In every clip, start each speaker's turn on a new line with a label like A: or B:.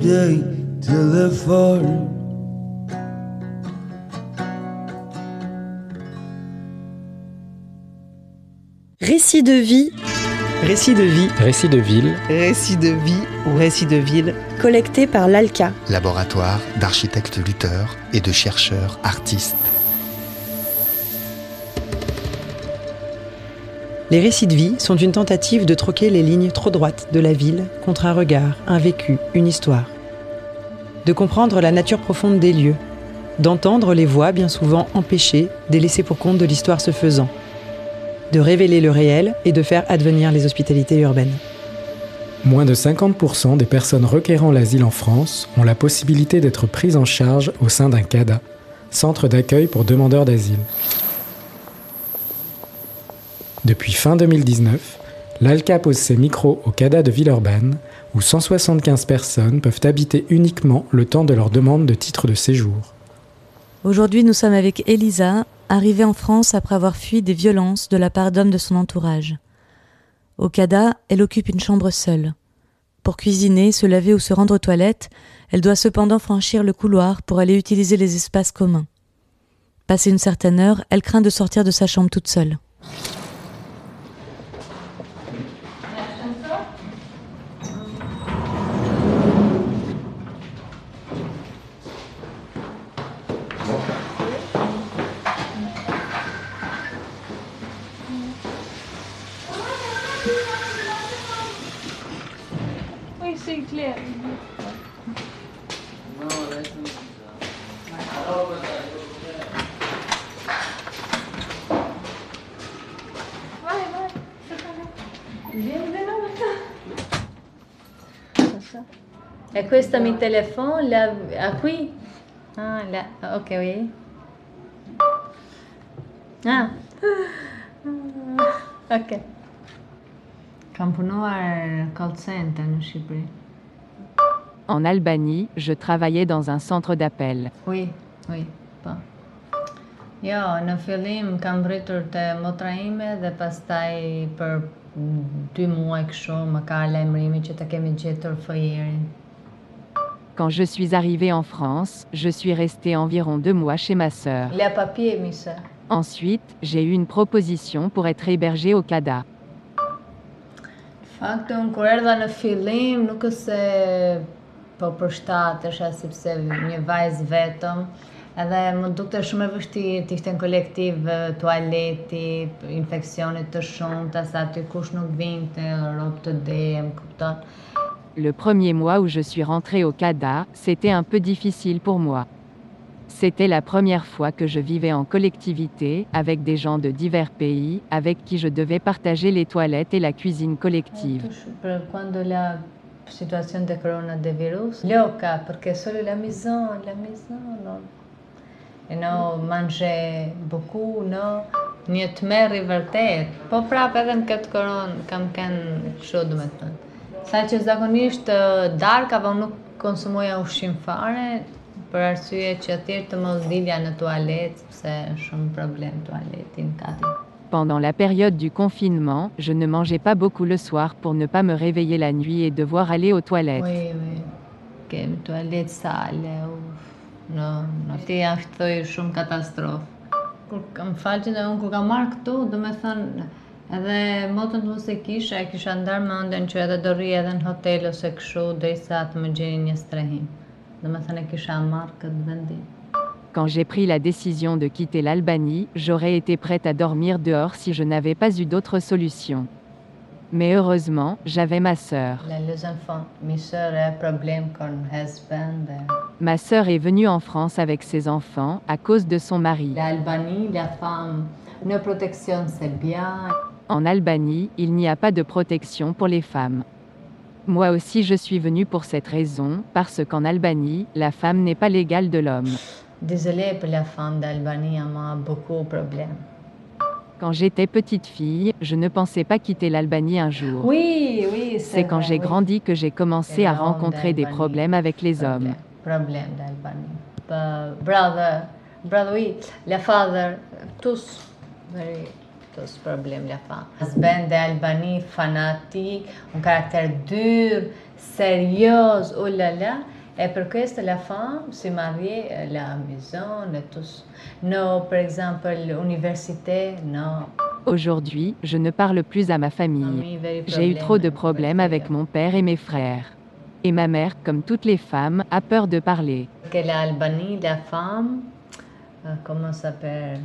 A: day.
B: Récit de vie,
C: Récit de vie,
D: Récit de ville,
C: récit de vie ou récit de ville,
B: collecté par l'ALCA.
E: laboratoire d'architectes lutteurs et de chercheurs artistes.
C: Les récits de vie sont une tentative de troquer les lignes trop droites de la ville contre un regard, un vécu, une histoire. De comprendre la nature profonde des lieux, d'entendre les voix bien souvent empêchées des pour compte de l'histoire se faisant, de révéler le réel et de faire advenir les hospitalités urbaines.
D: moins de 50% des personnes requérant l'asile en France ont la possibilité d'être prises en charge au sein d'un CADA, Centre d'accueil pour demandeurs d'asile. Depuis fin 2019, l'ALCA pose ses micros au CADA de Villeurbanne, où 175 personnes peuvent habiter uniquement le temps de leur demande de titre de séjour.
F: Aujourd'hui, nous sommes avec Elisa, arrivée en France après avoir fui des violences de la part d'hommes de son entourage. Au CADA, elle occupe une chambre seule. Pour cuisiner, se laver ou se rendre aux toilettes, elle doit cependant franchir le couloir pour aller utiliser les espaces communs. Passé une certaine heure, elle craint de sortir de sa chambre toute seule.
G: E questo mi telefono là, a qui? Ah, là. Ok, oui. Ah. Ok. Kam punuar call center në Shqipëri.
H: En Albanie, je travaillais dans un centre d'appel.
G: Oui, oui, po. Jo, në fillim kam rritur te motra ime dhe pastaj për dy muaj kështu më ka lajmërimi që të kemi gjetur fëjerin.
H: Quand je suis arrivée en France, je suis restée environ deux mois chez ma sœur.
G: Le papier, mi se.
H: Ensuite, j'ai eu une proposition pour être hébergée au CADA.
G: Fakti unë kur erdha në fillim nuk është se po përshtatesha sepse një vajzë vetëm edhe më dukte shumë e vështirë të ishte në kolektiv eh, tualeti, infeksionit të shumta, sa aty kush nuk vinte, rob të dejem, kupton?
H: Le premier mois où je suis rentrée au CADA, c'était un peu difficile pour moi. C'était la première fois que je vivais en collectivité, avec des gens de divers pays, avec qui je devais partager les toilettes et la cuisine collective.
G: Për quando la situazione del corona del virus, loca, perché solo la maison, la maison, non. E no, mangé beaucoup, no, një të merri vërtet. Po prapë edhe në këtë koronë kam kënë kështu do me thënë. Sa që zakonisht darkave unë nuk konsumoja ushqim fare, për arsye që thjesht të mos dilja në tualet, sepse shumë problem tualetin kati.
H: Pendant la période du confinement, je ne mangeais pas beaucoup le soir pour ne pas me réveiller la nuit et devoir aller aux toilettes.
G: Oui, oui. Kemi tualet sale, uf. No, no, ti është thoj shumë katastrofë. Kur kam falë që unë kur kam marrë këtu, do me thënë, edhe motën të mos kisha, kisha ndarë mendjen që edhe do rri edhe në hotel ose kështu, derisa të më gjeni një strehim. Do me thënë kisha marrë këtë vendim.
H: Quand j'ai pris la décision de quitter l'Albanie, j'aurais été prête à dormir dehors si je n'avais pas eu d'autre solution. Mais heureusement, j'avais ma sœur.
G: La les enfants, mes sœurs ont un problème con husband.
H: Ma sœur est venue en France avec ses enfants à cause de son mari.
G: L'Albanie, la femme, une protection c'est bien.
H: En Albanie, il n'y a pas de protection pour les femmes. Moi aussi je suis venue pour cette raison, parce qu'en Albanie, la femme n'est pas l'égale de l'homme.
G: Désolée pour la femme d'Albanie, elle a beaucoup de problèmes.
H: Quand j'étais petite fille, je ne pensais pas quitter l'Albanie un jour.
G: Oui, oui,
H: C'est quand j'ai
G: oui.
H: grandi que j'ai commencé à rencontrer des problèmes avec les hommes.
G: Problème d'Albanie. Brother, brother, oui, la father, tous very tous problèmes, la femme. Husband d'Albanie, fanatique, un caractère dur, sérieux, oh là là. Et pour que la femme se marie à la maison, tous. Non, par exemple, l'université, non.
H: Aujourd'hui, je ne parle plus à ma famille. J'ai eu trop de problèmes avec mon père et mes frères. Et ma mère, comme toutes les femmes, a peur de parler.
G: Que l'Albanie, la femme, euh, comment ça s'appelle?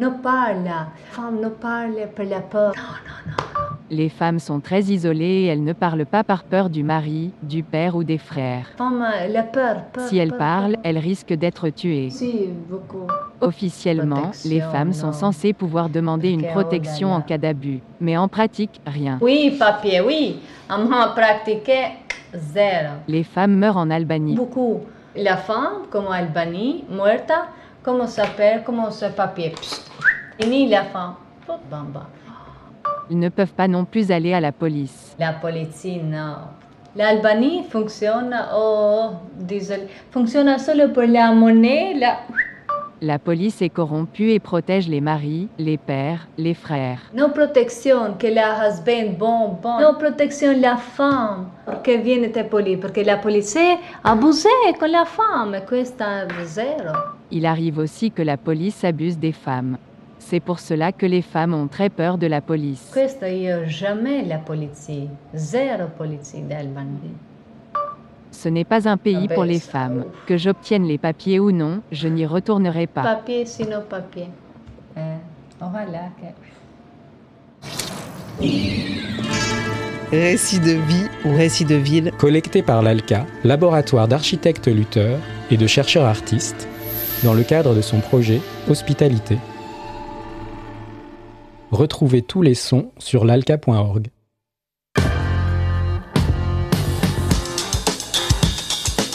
G: Ne parle, la femme ne parle pas la peur. Non, non, non.
H: Les femmes sont très isolées et elles ne parlent pas par peur du mari, du père ou des frères.
G: Femme, la peur, peur,
H: Si elles parlent, elles risquent d'être tuées.
G: Si.
H: Officiellement,
G: Protection,
H: les femmes sont censées pouvoir demander une protection en cas d'abus. Mais en pratique, rien.
G: Oui, papier, oui. On a pratiqué zéro.
H: Les femmes meurent en Albanie.
G: Beaucoup. La femme, comme Albanie, muerta, comment s'appelle, comment ce papier? Psst. Et ni la femme. Bamba.
H: Ils ne peuvent pas non plus aller à la police.
G: La police, non. L'Albanie fonctionne, oh, désolé, fonctionne solo pour la monnaie, la...
H: La police est corrompue et protège les maris, les pères, les frères.
G: Non protection que la husband bon, bon. Non protection la femme. Perché viene te police? Perché la police abusé con la femme. Questa è zero.
H: Il arrive aussi que la police abuse des femmes. C'est pour cela que les femmes ont très peur de la police.
G: Questo io jamais la polizia. Zero polizia d'Albanie.
H: Ce n'est pas un pays
G: Ah ben,
H: pour les femmes. Que j'obtienne les papiers ou non, je n'y retournerai pas.
G: Papier sinon papier. Voilà che...
I: Récit de vie ou récit de ville,
D: collecté par l'ALCA, laboratoire d'architectes lutteurs et de chercheurs artistes, dans le cadre de son projet Hospitalité. Retrouvez tous les sons sur l'alca.org.